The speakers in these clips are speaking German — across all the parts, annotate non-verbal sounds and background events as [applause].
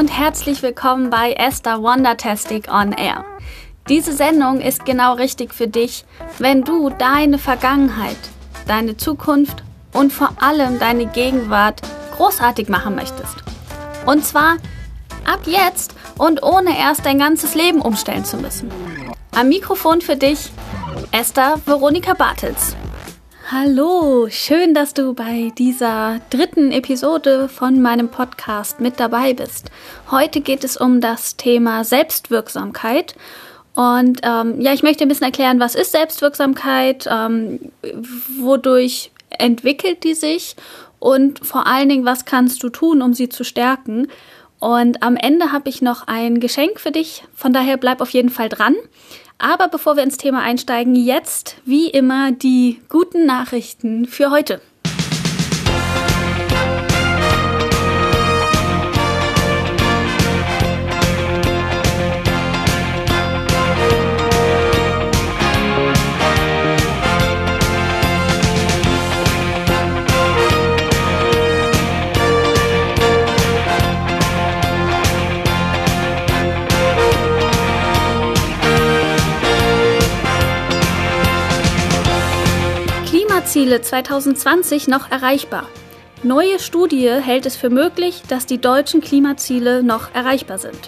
und herzlich willkommen bei Esther Wondertastic on Air. Diese Sendung ist genau richtig für dich, wenn du deine Vergangenheit, deine Zukunft und vor allem deine Gegenwart großartig machen möchtest. Und zwar ab jetzt und ohne erst dein ganzes Leben umstellen zu müssen. Am Mikrofon für dich Esther Veronika Bartels. Hallo, schön, dass du bei dieser dritten Episode von meinem Podcast mit dabei bist. Heute geht es um das Thema Selbstwirksamkeit. Und ähm, ja, ich möchte ein bisschen erklären, was ist Selbstwirksamkeit, ähm, wodurch entwickelt die sich und vor allen Dingen, was kannst du tun, um sie zu stärken. Und am Ende habe ich noch ein Geschenk für dich, von daher bleib auf jeden Fall dran. Aber bevor wir ins Thema einsteigen, jetzt wie immer die guten Nachrichten für heute. Klimaziele 2020 noch erreichbar. Neue Studie hält es für möglich, dass die deutschen Klimaziele noch erreichbar sind.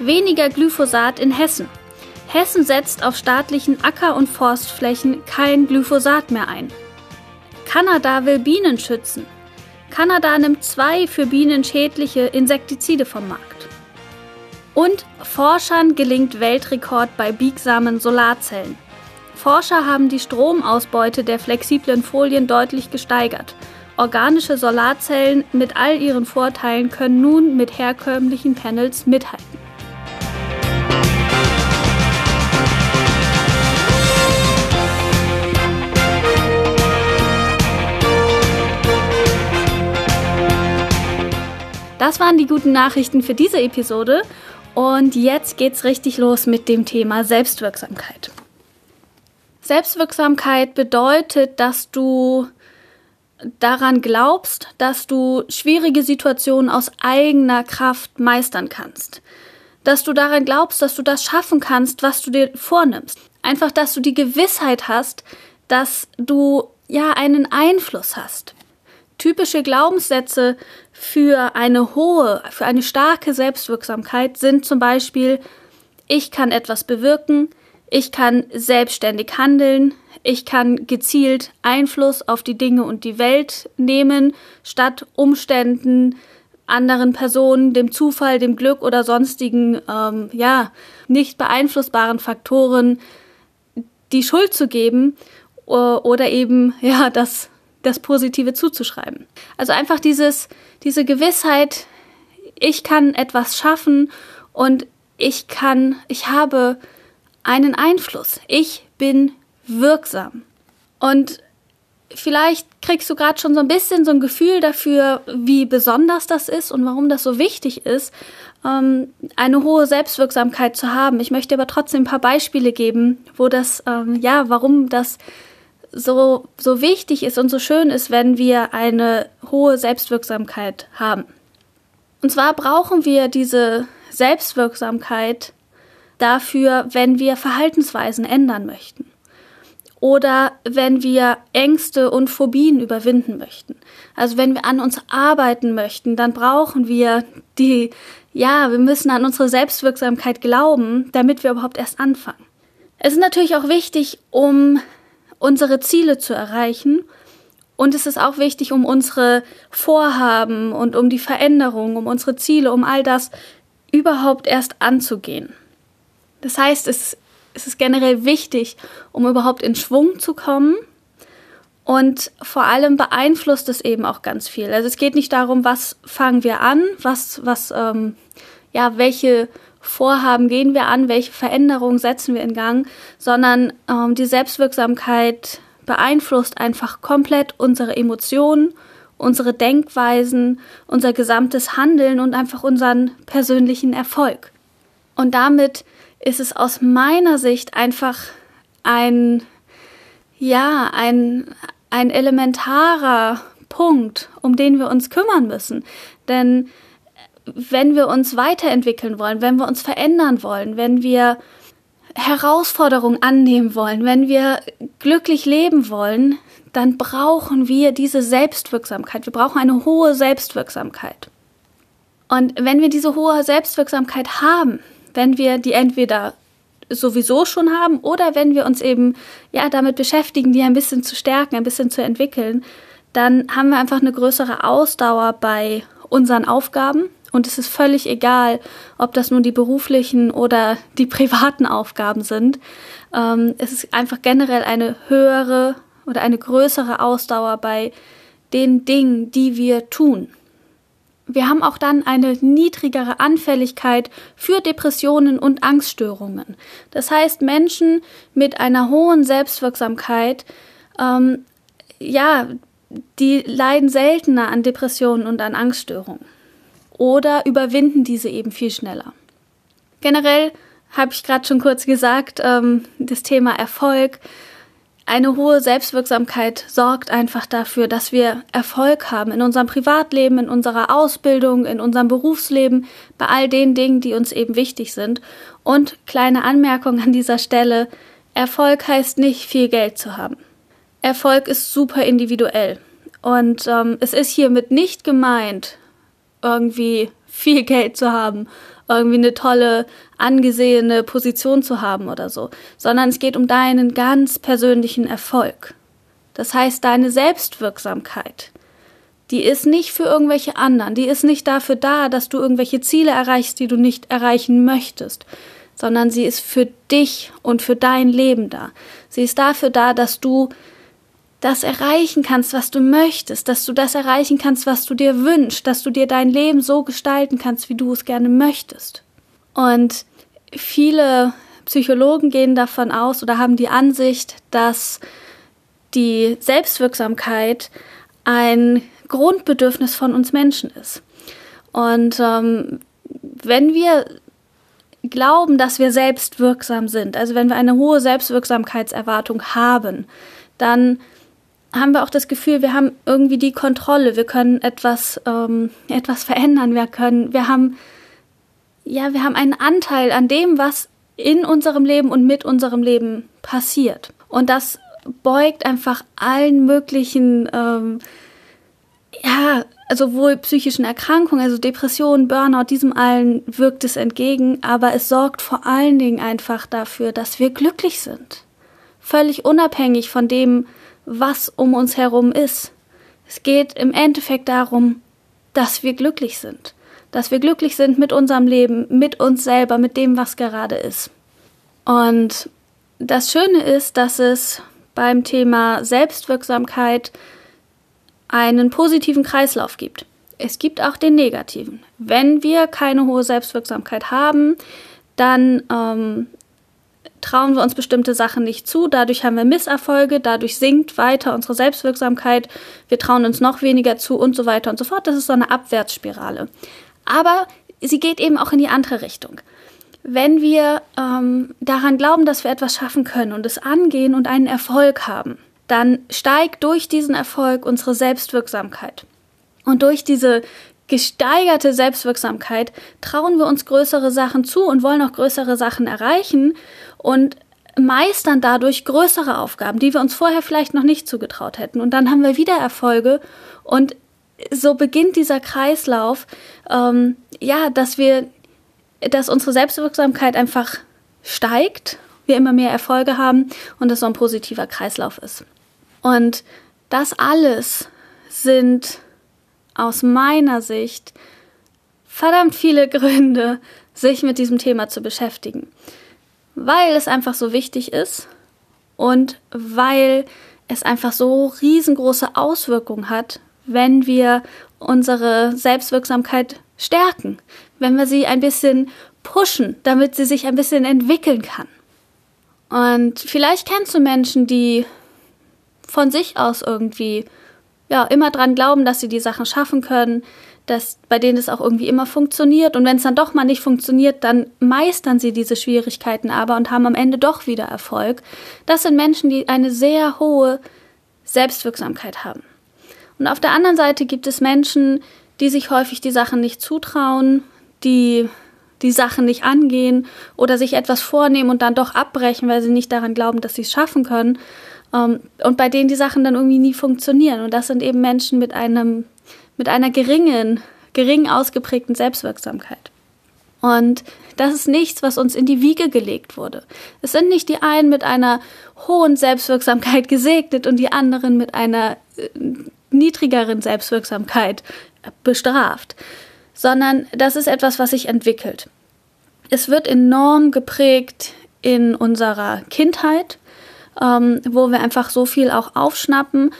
Weniger Glyphosat in Hessen. Hessen setzt auf staatlichen Acker- und Forstflächen kein Glyphosat mehr ein. Kanada will Bienen schützen. Kanada nimmt zwei für Bienen schädliche Insektizide vom Markt. Und Forschern gelingt Weltrekord bei biegsamen Solarzellen. Forscher haben die Stromausbeute der flexiblen Folien deutlich gesteigert. Organische Solarzellen mit all ihren Vorteilen können nun mit herkömmlichen Panels mithalten. Das waren die guten Nachrichten für diese Episode und jetzt geht's richtig los mit dem Thema Selbstwirksamkeit. Selbstwirksamkeit bedeutet, dass du daran glaubst, dass du schwierige Situationen aus eigener Kraft meistern kannst. Dass du daran glaubst, dass du das schaffen kannst, was du dir vornimmst. Einfach, dass du die Gewissheit hast, dass du ja einen Einfluss hast. Typische Glaubenssätze für eine hohe, für eine starke Selbstwirksamkeit sind zum Beispiel, ich kann etwas bewirken, ich kann selbstständig handeln. Ich kann gezielt Einfluss auf die Dinge und die Welt nehmen, statt Umständen, anderen Personen, dem Zufall, dem Glück oder sonstigen, ähm, ja, nicht beeinflussbaren Faktoren die Schuld zu geben oder eben, [laughs] ja, das, das Positive zuzuschreiben. Also einfach dieses, diese Gewissheit, ich kann etwas schaffen und ich kann, ich habe einen Einfluss. Ich bin wirksam. Und vielleicht kriegst du gerade schon so ein bisschen so ein Gefühl dafür, wie besonders das ist und warum das so wichtig ist, ähm, eine hohe Selbstwirksamkeit zu haben. Ich möchte aber trotzdem ein paar Beispiele geben, wo das, ähm, ja, warum das so, so wichtig ist und so schön ist, wenn wir eine hohe Selbstwirksamkeit haben. Und zwar brauchen wir diese Selbstwirksamkeit dafür, wenn wir Verhaltensweisen ändern möchten oder wenn wir Ängste und Phobien überwinden möchten. Also wenn wir an uns arbeiten möchten, dann brauchen wir die, ja, wir müssen an unsere Selbstwirksamkeit glauben, damit wir überhaupt erst anfangen. Es ist natürlich auch wichtig, um unsere Ziele zu erreichen. Und es ist auch wichtig, um unsere Vorhaben und um die Veränderung, um unsere Ziele, um all das überhaupt erst anzugehen. Das heißt, es, es ist generell wichtig, um überhaupt in Schwung zu kommen. Und vor allem beeinflusst es eben auch ganz viel. Also es geht nicht darum, was fangen wir an, was, was, ähm, ja, welche Vorhaben gehen wir an, welche Veränderungen setzen wir in Gang, sondern ähm, die Selbstwirksamkeit beeinflusst einfach komplett unsere Emotionen, unsere Denkweisen, unser gesamtes Handeln und einfach unseren persönlichen Erfolg. Und damit ist es aus meiner Sicht einfach ein, ja, ein, ein elementarer Punkt, um den wir uns kümmern müssen. Denn wenn wir uns weiterentwickeln wollen, wenn wir uns verändern wollen, wenn wir Herausforderungen annehmen wollen, wenn wir glücklich leben wollen, dann brauchen wir diese Selbstwirksamkeit. Wir brauchen eine hohe Selbstwirksamkeit. Und wenn wir diese hohe Selbstwirksamkeit haben, wenn wir die entweder sowieso schon haben oder wenn wir uns eben ja damit beschäftigen, die ein bisschen zu stärken, ein bisschen zu entwickeln, dann haben wir einfach eine größere Ausdauer bei unseren Aufgaben und es ist völlig egal, ob das nun die beruflichen oder die privaten Aufgaben sind. Ähm, es ist einfach generell eine höhere oder eine größere Ausdauer bei den Dingen, die wir tun. Wir haben auch dann eine niedrigere Anfälligkeit für Depressionen und Angststörungen. Das heißt, Menschen mit einer hohen Selbstwirksamkeit, ähm, ja, die leiden seltener an Depressionen und an Angststörungen oder überwinden diese eben viel schneller. Generell habe ich gerade schon kurz gesagt, ähm, das Thema Erfolg. Eine hohe Selbstwirksamkeit sorgt einfach dafür, dass wir Erfolg haben in unserem Privatleben, in unserer Ausbildung, in unserem Berufsleben, bei all den Dingen, die uns eben wichtig sind. Und kleine Anmerkung an dieser Stelle, Erfolg heißt nicht viel Geld zu haben. Erfolg ist super individuell. Und ähm, es ist hiermit nicht gemeint, irgendwie viel Geld zu haben, irgendwie eine tolle, angesehene Position zu haben oder so, sondern es geht um deinen ganz persönlichen Erfolg. Das heißt, deine Selbstwirksamkeit, die ist nicht für irgendwelche anderen, die ist nicht dafür da, dass du irgendwelche Ziele erreichst, die du nicht erreichen möchtest, sondern sie ist für dich und für dein Leben da. Sie ist dafür da, dass du das erreichen kannst, was du möchtest, dass du das erreichen kannst, was du dir wünschst, dass du dir dein Leben so gestalten kannst, wie du es gerne möchtest. Und viele Psychologen gehen davon aus oder haben die Ansicht, dass die Selbstwirksamkeit ein Grundbedürfnis von uns Menschen ist. Und ähm, wenn wir glauben, dass wir selbstwirksam sind, also wenn wir eine hohe Selbstwirksamkeitserwartung haben, dann haben wir auch das Gefühl, wir haben irgendwie die Kontrolle, wir können etwas, ähm, etwas verändern, wir können, wir haben, ja, wir haben einen Anteil an dem, was in unserem Leben und mit unserem Leben passiert. Und das beugt einfach allen möglichen, ähm, ja, sowohl psychischen Erkrankungen, also Depressionen, Burnout, diesem allen wirkt es entgegen, aber es sorgt vor allen Dingen einfach dafür, dass wir glücklich sind. Völlig unabhängig von dem, was um uns herum ist. Es geht im Endeffekt darum, dass wir glücklich sind. Dass wir glücklich sind mit unserem Leben, mit uns selber, mit dem, was gerade ist. Und das Schöne ist, dass es beim Thema Selbstwirksamkeit einen positiven Kreislauf gibt. Es gibt auch den negativen. Wenn wir keine hohe Selbstwirksamkeit haben, dann ähm, trauen wir uns bestimmte Sachen nicht zu, dadurch haben wir Misserfolge, dadurch sinkt weiter unsere Selbstwirksamkeit, wir trauen uns noch weniger zu und so weiter und so fort. Das ist so eine Abwärtsspirale. Aber sie geht eben auch in die andere Richtung. Wenn wir ähm, daran glauben, dass wir etwas schaffen können und es angehen und einen Erfolg haben, dann steigt durch diesen Erfolg unsere Selbstwirksamkeit. Und durch diese gesteigerte Selbstwirksamkeit trauen wir uns größere Sachen zu und wollen auch größere Sachen erreichen und meistern dadurch größere Aufgaben, die wir uns vorher vielleicht noch nicht zugetraut hätten. Und dann haben wir wieder Erfolge und so beginnt dieser Kreislauf, ähm, ja, dass wir, dass unsere Selbstwirksamkeit einfach steigt, wir immer mehr Erfolge haben und es so ein positiver Kreislauf ist. Und das alles sind aus meiner Sicht verdammt viele [laughs] Gründe, sich mit diesem Thema zu beschäftigen weil es einfach so wichtig ist und weil es einfach so riesengroße Auswirkungen hat, wenn wir unsere Selbstwirksamkeit stärken, wenn wir sie ein bisschen pushen, damit sie sich ein bisschen entwickeln kann. Und vielleicht kennst du Menschen, die von sich aus irgendwie ja immer dran glauben, dass sie die Sachen schaffen können, dass bei denen es auch irgendwie immer funktioniert. Und wenn es dann doch mal nicht funktioniert, dann meistern sie diese Schwierigkeiten aber und haben am Ende doch wieder Erfolg. Das sind Menschen, die eine sehr hohe Selbstwirksamkeit haben. Und auf der anderen Seite gibt es Menschen, die sich häufig die Sachen nicht zutrauen, die die Sachen nicht angehen oder sich etwas vornehmen und dann doch abbrechen, weil sie nicht daran glauben, dass sie es schaffen können. Ähm, und bei denen die Sachen dann irgendwie nie funktionieren. Und das sind eben Menschen mit einem, mit einer geringen, gering ausgeprägten Selbstwirksamkeit. Und das ist nichts, was uns in die Wiege gelegt wurde. Es sind nicht die einen mit einer hohen Selbstwirksamkeit [laughs] gesegnet und die anderen mit einer äh, niedrigeren Selbstwirksamkeit bestraft, sondern das ist etwas, was sich entwickelt. Es wird enorm geprägt in unserer Kindheit, ähm, wo wir einfach so viel auch aufschnappen.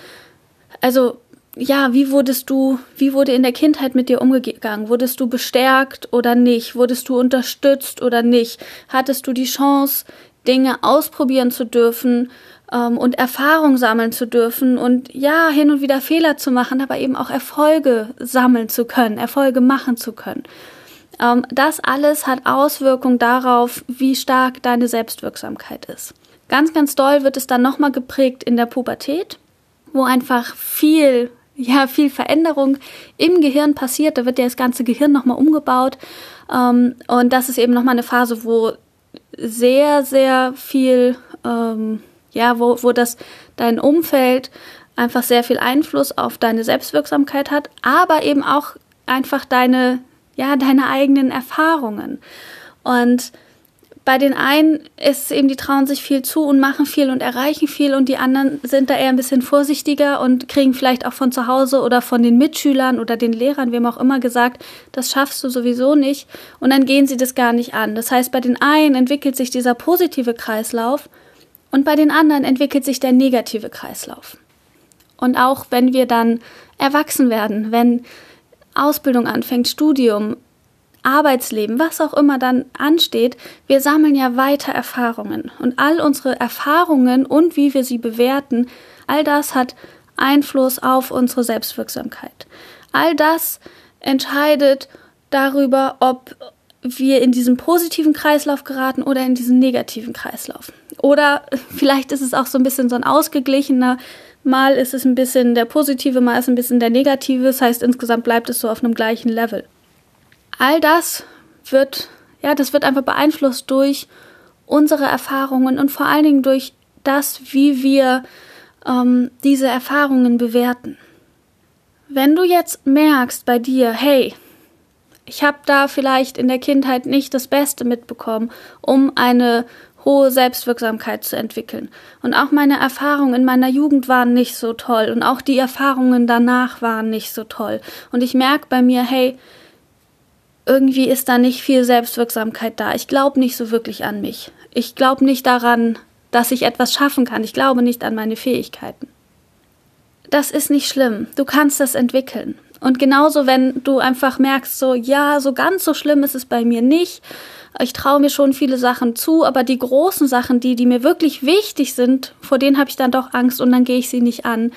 Also ja, wie wurdest du, wie wurde in der Kindheit mit dir umgegangen? Wurdest du bestärkt oder nicht? Wurdest du unterstützt oder nicht? Hattest du die Chance, Dinge ausprobieren zu dürfen ähm, und Erfahrung sammeln zu dürfen und ja, hin und wieder Fehler zu machen, aber eben auch Erfolge sammeln zu können, Erfolge machen zu können. Ähm, das alles hat Auswirkungen darauf, wie stark deine Selbstwirksamkeit ist. Ganz, ganz doll wird es dann nochmal geprägt in der Pubertät, wo einfach viel ja, viel Veränderung im Gehirn passiert. Da wird ja das ganze Gehirn nochmal umgebaut. Ähm, und das ist eben nochmal eine Phase, wo sehr, sehr viel, ähm, ja, wo, wo das dein Umfeld einfach sehr viel Einfluss auf deine Selbstwirksamkeit hat, aber eben auch einfach deine, ja, deine eigenen Erfahrungen. Und bei den einen ist eben, die trauen sich viel zu und machen viel und erreichen viel und die anderen sind da eher ein bisschen vorsichtiger und kriegen vielleicht auch von zu Hause oder von den Mitschülern oder den Lehrern, wem auch immer gesagt, das schaffst du sowieso nicht und dann gehen sie das gar nicht an. Das heißt, bei den einen entwickelt sich dieser positive Kreislauf und bei den anderen entwickelt sich der negative Kreislauf. Und auch wenn wir dann erwachsen werden, wenn Ausbildung anfängt, Studium, Arbeitsleben, was auch immer dann ansteht, wir sammeln ja weiter Erfahrungen. Und all unsere Erfahrungen und wie wir sie bewerten, all das hat Einfluss auf unsere Selbstwirksamkeit. All das entscheidet darüber, ob wir in diesen positiven Kreislauf geraten oder in diesen negativen Kreislauf. Oder vielleicht ist es auch so ein bisschen so ein ausgeglichener, mal ist es ein bisschen der positive, mal ist es ein bisschen der negative, das heißt insgesamt bleibt es so auf einem gleichen Level all das wird, ja, das wird einfach beeinflusst durch unsere Erfahrungen und vor allen Dingen durch das, wie wir ähm, diese Erfahrungen bewerten. Wenn du jetzt merkst bei dir, hey, ich habe da vielleicht in der Kindheit nicht das Beste mitbekommen, um eine hohe Selbstwirksamkeit zu entwickeln. Und auch meine Erfahrungen in meiner Jugend waren nicht so toll und auch die Erfahrungen danach waren nicht so toll. Und ich merke bei mir, hey, irgendwie ist da nicht viel Selbstwirksamkeit da. Ich glaube nicht so wirklich an mich. Ich glaube nicht daran, dass ich etwas schaffen kann. Ich glaube nicht an meine Fähigkeiten. Das ist nicht schlimm. Du kannst das entwickeln. Und genauso, wenn du einfach merkst, so, ja, so ganz so schlimm ist es bei mir nicht ich traue mir schon viele Sachen zu, aber die großen Sachen, die, die mir wirklich wichtig sind, vor denen habe ich dann doch Angst und dann gehe ich sie nicht an.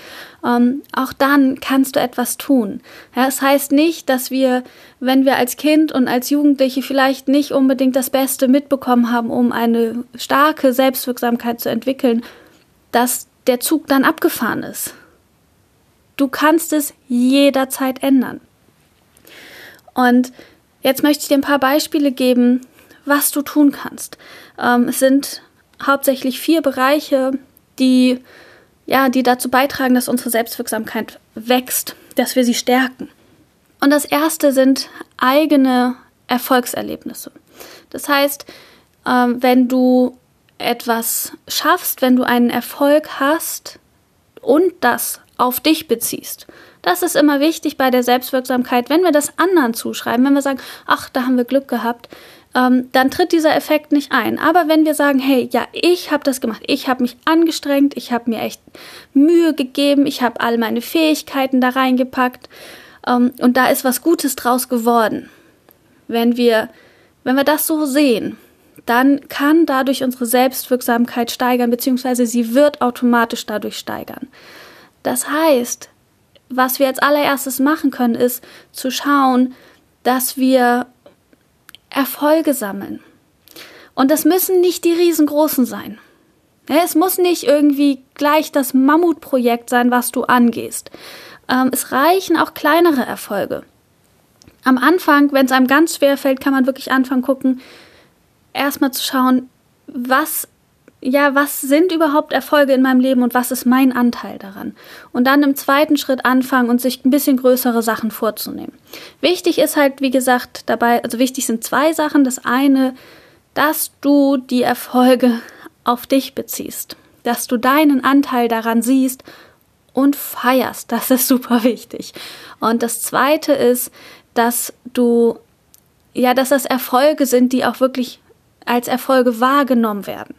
Ähm, auch dann kannst du etwas tun. Ja, es heißt nicht, dass wir, wenn wir als Kind und als Jugendliche vielleicht nicht unbedingt das Beste mitbekommen haben, um eine starke Selbstwirksamkeit zu entwickeln, dass der Zug dann abgefahren ist. Du kannst es jederzeit ändern. Und jetzt möchte ich dir ein paar Beispiele geben, was du tun kannst. Ähm, es sind hauptsächlich vier Bereiche, die ja, die dazu beitragen, dass unsere Selbstwirksamkeit wächst, dass wir sie stärken. Und das erste sind eigene Erfolgserlebnisse. Das heißt, ähm, wenn du etwas schaffst, wenn du einen Erfolg hast und das auf dich beziehst. Das ist immer wichtig bei der Selbstwirksamkeit, wenn wir das anderen zuschreiben, wenn wir sagen, ach, da haben wir Glück gehabt, ähm, dann tritt dieser Effekt nicht ein. Aber wenn wir sagen, hey, ja, ich habe das gemacht, ich habe mich angestrengt, ich habe mir echt Mühe gegeben, ich habe all meine Fähigkeiten da reingepackt ähm, und da ist was Gutes draus geworden. Wenn wir, wenn wir das so sehen, dann kann dadurch unsere Selbstwirksamkeit steigern, beziehungsweise sie wird automatisch dadurch steigern. Das heißt, was wir als allererstes machen können, ist zu schauen, dass wir Erfolge sammeln. Und das müssen nicht die riesengroßen sein. Es muss nicht irgendwie gleich das Mammutprojekt sein, was du angehst. Ähm, es reichen auch kleinere Erfolge. am Anfang, wenn es einem ganz schwer fällt, kann man wirklich anfangen gucken, erstmal zu schauen, was ja, was sind überhaupt Erfolge in meinem Leben und was ist mein Anteil daran? Und dann im zweiten Schritt anfangen und sich ein bisschen größere Sachen vorzunehmen. Wichtig ist halt, wie gesagt, dabei, also wichtig sind zwei Sachen. Das eine, dass du die Erfolge auf dich beziehst, dass du deinen Anteil daran siehst und feierst. Das ist super wichtig. Und das zweite ist, dass du, ja, dass das Erfolge sind, die auch wirklich als Erfolge wahrgenommen werden.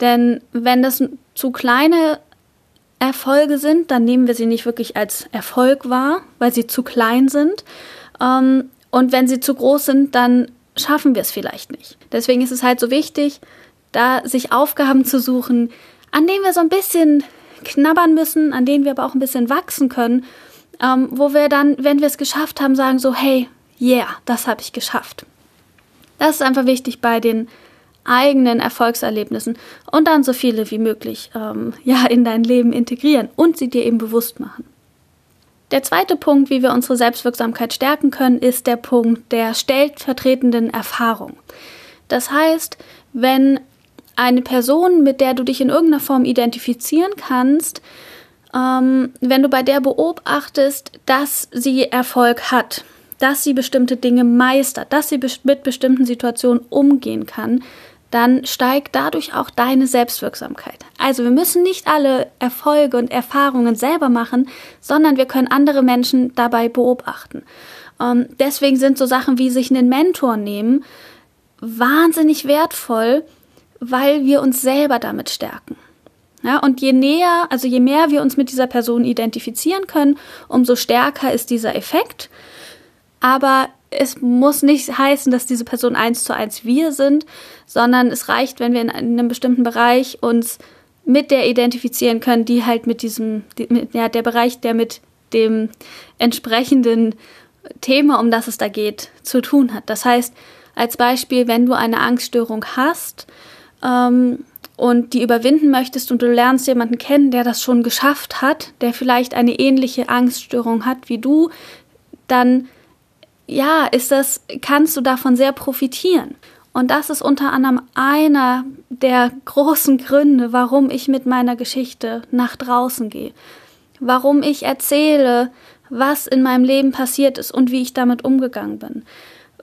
Denn wenn das zu kleine Erfolge sind, dann nehmen wir sie nicht wirklich als Erfolg wahr, weil sie zu klein sind. Ähm, und wenn sie zu groß sind, dann schaffen wir es vielleicht nicht. Deswegen ist es halt so wichtig, da sich Aufgaben zu suchen, an denen wir so ein bisschen knabbern müssen, an denen wir aber auch ein bisschen wachsen können, ähm, wo wir dann, wenn wir es geschafft haben, sagen so, hey, yeah, das habe ich geschafft. Das ist einfach wichtig bei den eigenen Erfolgserlebnissen und dann so viele wie möglich ähm, ja in dein Leben integrieren und sie dir eben bewusst machen. Der zweite Punkt, wie wir unsere Selbstwirksamkeit stärken können, ist der Punkt der stellvertretenden Erfahrung. Das heißt, wenn eine Person, mit der du dich in irgendeiner Form identifizieren kannst, ähm, wenn du bei der beobachtest, dass sie Erfolg hat, dass sie bestimmte Dinge meistert, dass sie mit bestimmten Situationen umgehen kann, dann steigt dadurch auch deine Selbstwirksamkeit. Also wir müssen nicht alle Erfolge und Erfahrungen selber machen, sondern wir können andere Menschen dabei beobachten. Ähm, deswegen sind so Sachen wie sich einen Mentor nehmen wahnsinnig wertvoll, weil wir uns selber damit stärken. Ja, und je näher, also je mehr wir uns mit dieser Person identifizieren können, umso stärker ist dieser Effekt. Aber es muss nicht heißen, dass diese Person eins zu eins wir sind, sondern es reicht, wenn wir in einem bestimmten Bereich uns mit der identifizieren können, die halt mit diesem, die, mit, ja, der Bereich, der mit dem entsprechenden Thema, um das es da geht, zu tun hat. Das heißt, als Beispiel, wenn du eine Angststörung hast ähm, und die überwinden möchtest und du lernst jemanden kennen, der das schon geschafft hat, der vielleicht eine ähnliche Angststörung hat wie du, dann ja, ist das, kannst du davon sehr profitieren. Und das ist unter anderem einer der großen Gründe, warum ich mit meiner Geschichte nach draußen gehe. Warum ich erzähle, was in meinem Leben passiert ist und wie ich damit umgegangen bin.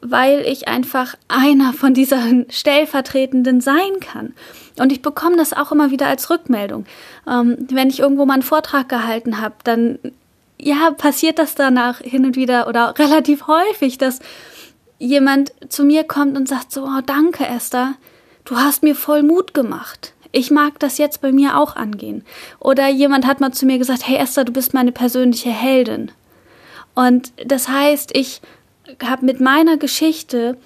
Weil ich einfach einer von diesen Stellvertretenden sein kann. Und ich bekomme das auch immer wieder als Rückmeldung. Ähm, wenn ich irgendwo mal einen Vortrag gehalten habe, dann ja, passiert das danach hin und wieder oder relativ häufig, dass jemand zu mir kommt und sagt so, oh, danke Esther, du hast mir voll Mut gemacht. Ich mag das jetzt bei mir auch angehen. Oder jemand hat mal zu mir gesagt, hey Esther, du bist meine persönliche Heldin. Und das heißt, ich habe mit meiner Geschichte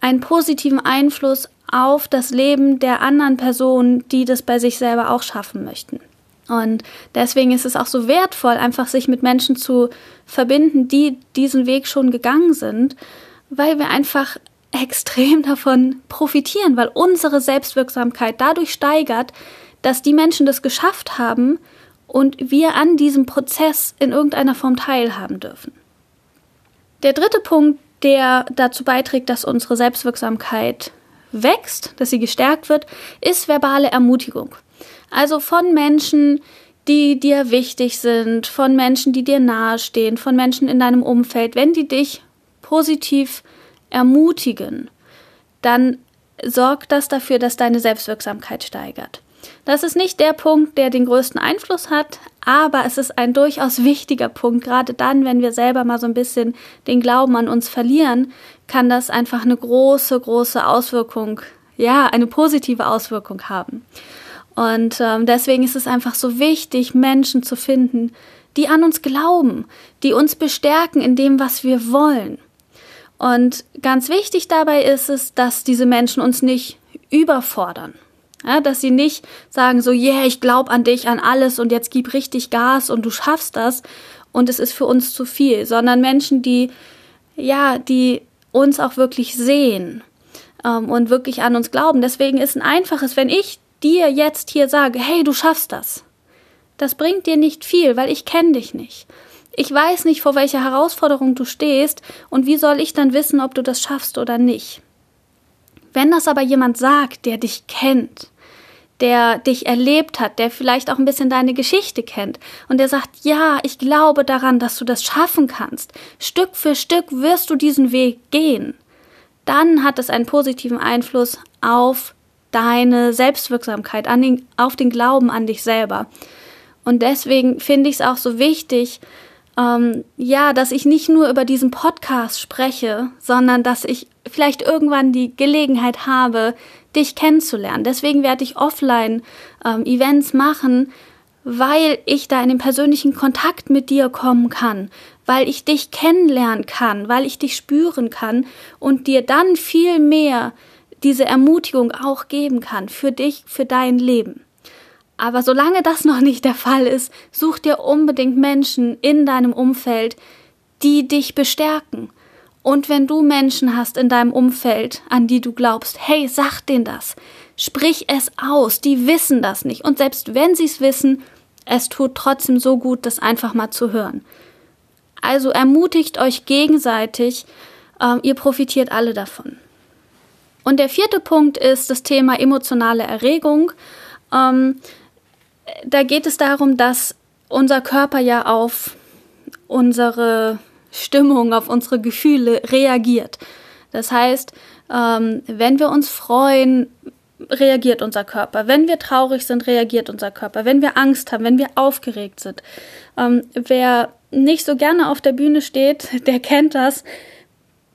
einen positiven Einfluss auf das Leben der anderen Personen, die das bei sich selber auch schaffen möchten. Und deswegen ist es auch so wertvoll, einfach sich mit Menschen zu verbinden, die diesen Weg schon gegangen sind, weil wir einfach extrem [laughs] davon profitieren, weil unsere Selbstwirksamkeit dadurch steigert, dass die Menschen das geschafft haben und wir an diesem Prozess in irgendeiner Form teilhaben dürfen. Der dritte Punkt, der dazu beiträgt, dass unsere Selbstwirksamkeit wächst, dass sie gestärkt wird, ist verbale Ermutigung. Also von Menschen, die dir wichtig sind, von Menschen, die dir nahestehen, von Menschen in deinem Umfeld, wenn die dich positiv ermutigen, dann sorgt das dafür, dass deine Selbstwirksamkeit steigert. Das ist nicht der Punkt, der den größten Einfluss hat, aber es ist ein durchaus wichtiger Punkt. Gerade dann, wenn wir selber mal so ein bisschen den Glauben an uns verlieren, kann das einfach eine große, große Auswirkung, ja, eine positive Auswirkung haben. Und ähm, deswegen ist es einfach so wichtig, Menschen zu finden, die an uns glauben, die uns bestärken in dem, was wir wollen. Und ganz wichtig dabei ist es, dass diese Menschen uns nicht überfordern. Ja, dass sie nicht sagen so, yeah, ich glaube an dich, an alles und jetzt gib richtig Gas und du schaffst das und es ist für uns zu viel, sondern Menschen, die, ja, die uns auch wirklich sehen ähm, und wirklich an uns glauben. Deswegen ist ein einfaches, wenn ich dir jetzt hier sage, hey, du schaffst das. Das bringt dir nicht viel, weil ich kenne dich nicht. Ich weiß nicht, vor welcher Herausforderung du stehst und wie soll ich dann wissen, ob du das schaffst oder nicht. Wenn das aber jemand sagt, der dich kennt, der dich erlebt hat, der vielleicht auch ein bisschen deine Geschichte kennt und der sagt, ja, ich glaube daran, dass du das schaffen kannst. Stück für Stück wirst du diesen Weg gehen. Dann hat es einen positiven Einfluss auf deine Selbstwirksamkeit, an den, auf den Glauben an dich selber. Und deswegen finde ich es auch so wichtig, ähm, ja, dass ich nicht nur über diesen Podcast spreche, sondern dass ich vielleicht irgendwann die Gelegenheit habe, dich kennenzulernen. Deswegen werde ich offline ähm, Events machen, weil ich da in den persönlichen Kontakt mit dir kommen kann, weil ich dich kennenlernen kann, weil ich dich spüren kann und dir dann viel mehr diese Ermutigung auch geben kann für dich, für dein Leben. Aber solange das noch nicht der Fall ist, such dir unbedingt Menschen in deinem Umfeld, die dich bestärken. Und wenn du Menschen hast in deinem Umfeld, an die du glaubst, hey, sag denen das, sprich es aus, die wissen das nicht. Und selbst wenn sie es wissen, es tut trotzdem so gut, das einfach mal zu hören. Also ermutigt euch gegenseitig, ähm, ihr profitiert alle davon. Und der vierte Punkt ist das Thema emotionale Erregung. Ähm, da geht es darum, dass unser Körper ja auf unsere Stimmung, auf unsere Gefühle reagiert. Das heißt, ähm, wenn wir uns freuen, reagiert unser Körper. Wenn wir traurig sind, reagiert unser Körper. Wenn wir Angst haben, wenn wir aufgeregt sind. Ähm, wer nicht so gerne auf der Bühne steht, [laughs] der kennt das.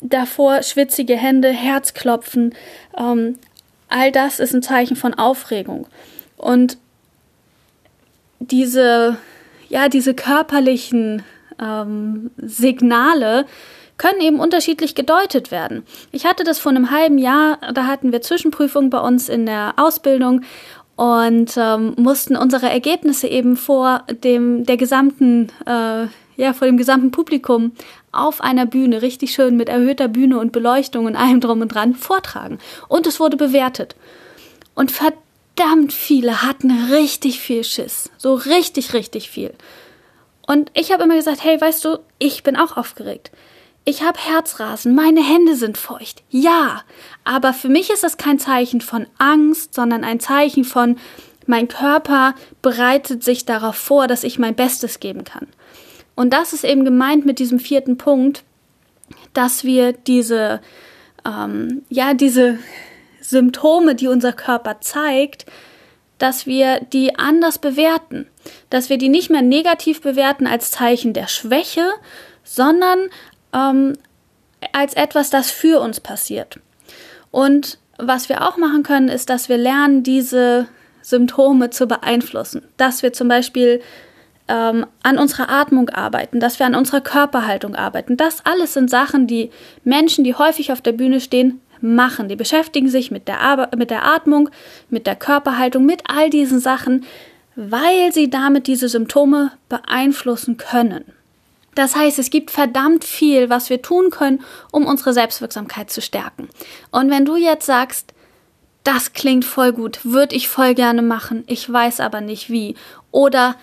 Davor schwitzige Hände, Herzklopfen. Ähm, all das ist ein Zeichen von Aufregung. Und diese, ja, diese körperlichen ähm, Signale können eben unterschiedlich gedeutet werden. Ich hatte das vor einem halben Jahr, da hatten wir Zwischenprüfungen bei uns in der Ausbildung und ähm, mussten unsere Ergebnisse eben vor dem der gesamten äh, ja vor dem gesamten Publikum auf einer Bühne richtig schön mit erhöhter Bühne und Beleuchtung und allem drum und dran vortragen und es wurde bewertet und verdammt viele hatten richtig viel Schiss so richtig richtig viel und ich habe immer gesagt, hey, weißt du, ich bin auch aufgeregt. Ich habe Herzrasen, meine Hände sind feucht. Ja, aber für mich ist das kein Zeichen von Angst, sondern ein Zeichen von, mein Körper bereitet sich darauf vor, dass ich mein Bestes geben kann. Und das ist eben gemeint mit diesem vierten Punkt, dass wir diese, ähm, ja, diese Symptome, die unser Körper zeigt, dass wir die anders bewerten, dass wir die nicht mehr negativ bewerten als Zeichen der Schwäche, sondern ähm, als etwas, das für uns passiert. Und was wir auch machen können, ist, dass wir lernen, diese Symptome zu beeinflussen. Dass wir zum Beispiel ähm, an unserer Atmung arbeiten, dass wir an unserer Körperhaltung arbeiten. Das alles sind Sachen, die Menschen, die häufig auf der Bühne stehen, machen. Die beschäftigen sich mit der, Ar mit der Atmung, mit der Körperhaltung, mit all diesen Sachen, weil sie damit diese Symptome beeinflussen können. Das heißt, es gibt verdammt viel, was wir tun können, um unsere Selbstwirksamkeit zu stärken. Und wenn du jetzt sagst, das klingt voll gut, würde ich voll gerne machen, ich weiß aber nicht wie. Oder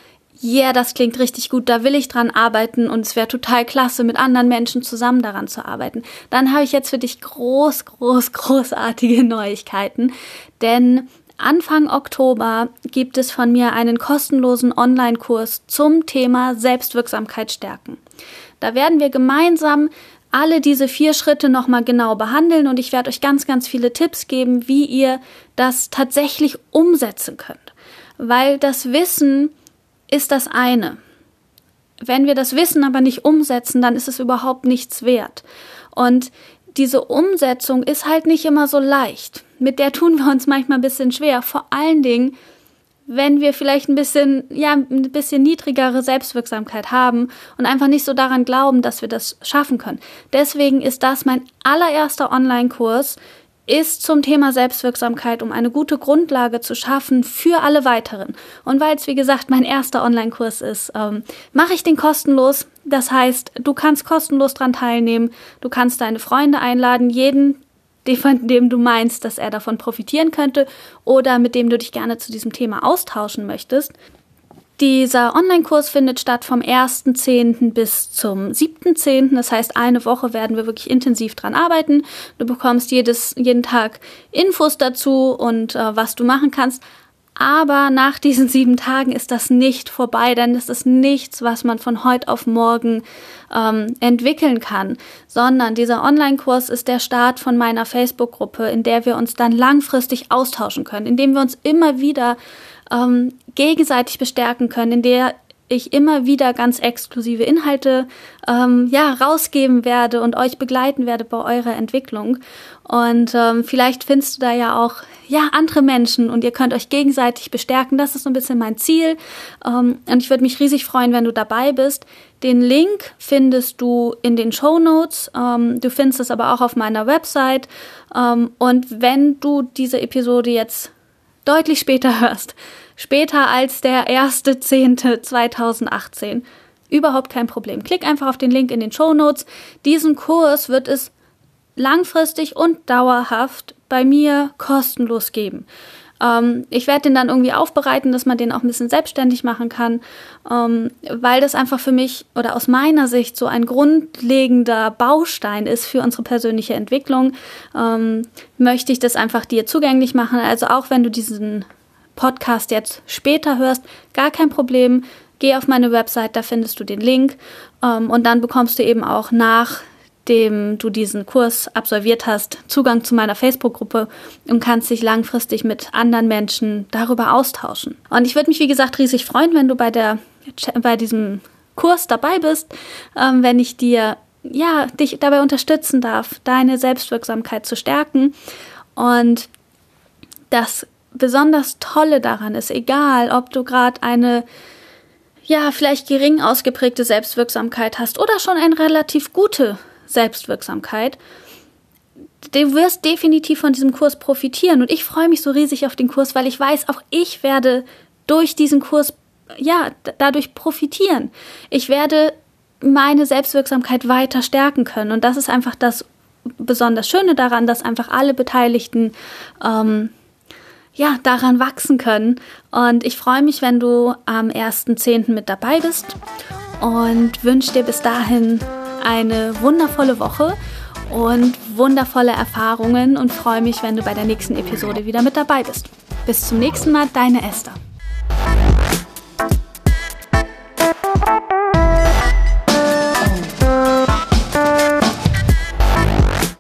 yeah, das klingt richtig gut, da will ich dran arbeiten und es wäre total klasse, mit anderen Menschen zusammen daran zu arbeiten. Dann habe ich jetzt für dich groß, groß, [laughs] großartige Neuigkeiten, denn Anfang Oktober gibt es von mir einen kostenlosen Online-Kurs zum Thema Selbstwirksamkeit stärken. Da werden wir gemeinsam alle diese vier Schritte nochmal genau behandeln und ich werde euch ganz, ganz viele Tipps geben, wie ihr das tatsächlich umsetzen könnt. Weil das Wissen ist das eine. Wenn wir das Wissen aber nicht umsetzen, dann ist es überhaupt nichts wert. Und diese Umsetzung ist halt nicht immer so leicht. Mit der tun wir uns manchmal ein bisschen schwer. Vor allen Dingen, wenn wir vielleicht ein bisschen, ja, ein bisschen niedrigere Selbstwirksamkeit haben und einfach nicht so daran glauben, dass wir das schaffen können. Deswegen ist das mein allererster Online-Kurs ist zum Thema Selbstwirksamkeit, um eine gute Grundlage zu schaffen für alle weiteren. Und weil es, wie gesagt, mein erster Online-Kurs ist, ähm, mache ich den kostenlos. Das heißt, du kannst kostenlos dran teilnehmen, du kannst deine Freunde einladen, jeden, von dem du meinst, dass er davon profitieren könnte oder mit dem du dich gerne zu diesem Thema austauschen möchtest. Dieser Online-Kurs findet statt vom 1.10. bis zum 7.10. Das heißt, eine Woche werden wir wirklich intensiv dran arbeiten. Du bekommst jedes, jeden Tag Infos dazu und äh, was du machen kannst. Aber nach diesen sieben Tagen ist das nicht vorbei, denn es ist nichts, was man von heute auf morgen ähm, entwickeln kann, sondern dieser Online-Kurs ist der Start von meiner Facebook-Gruppe, in der wir uns dann langfristig austauschen können, in dem wir uns immer wieder ähm, gegenseitig bestärken können, in der ich immer wieder ganz exklusive Inhalte ähm, ja rausgeben werde und euch begleiten werde bei eurer Entwicklung. Und ähm, vielleicht findest du da ja auch ja andere Menschen und ihr könnt euch gegenseitig bestärken. Das ist so ein bisschen mein Ziel. Ähm, und ich würde mich riesig freuen, wenn du dabei bist. Den Link findest du in den Show Notes. Ähm, du findest es aber auch auf meiner Website. Ähm, und wenn du diese Episode jetzt deutlich später [laughs] hörst, später als der 1.10.2018. Überhaupt kein Problem. Klick einfach auf den Link in den Show Notes. Diesen Kurs wird es langfristig und dauerhaft bei mir kostenlos geben. Ähm, ich werde den dann irgendwie aufbereiten, dass man den auch ein bisschen selbstständig machen kann, ähm, weil das einfach für mich oder aus meiner Sicht so ein grundlegender Baustein ist für unsere persönliche Entwicklung. Ähm, möchte ich das einfach dir zugänglich machen. Also auch wenn du diesen Podcast jetzt später hörst, gar kein Problem. Geh auf meine Website, da findest du den Link ähm, und dann bekommst du eben auch nachdem du diesen Kurs absolviert hast, Zugang zu meiner Facebook-Gruppe und kannst dich langfristig mit anderen Menschen darüber austauschen. Und ich würde mich, wie gesagt, riesig freuen, wenn du bei, der, bei diesem Kurs dabei bist, ähm, wenn ich dir ja, dich dabei unterstützen darf, deine Selbstwirksamkeit zu stärken. Und das besonders Tolle daran ist, egal ob du gerade eine ja, vielleicht gering ausgeprägte Selbstwirksamkeit hast oder schon eine relativ gute Selbstwirksamkeit, du wirst definitiv von diesem Kurs profitieren. Und ich freue mich so riesig auf den Kurs, weil ich weiß, auch ich werde durch diesen Kurs, ja, dadurch profitieren. Ich werde meine Selbstwirksamkeit weiter stärken können. Und das ist einfach das besonders Schöne daran, dass einfach alle Beteiligten ähm, ja, daran wachsen können. Und ich freue mich, wenn du am 1.10. mit dabei bist und wünsche dir bis dahin eine wundervolle Woche und wundervolle Erfahrungen und freue mich, wenn du bei der nächsten Episode wieder mit dabei bist. Bis zum nächsten Mal, deine Esther.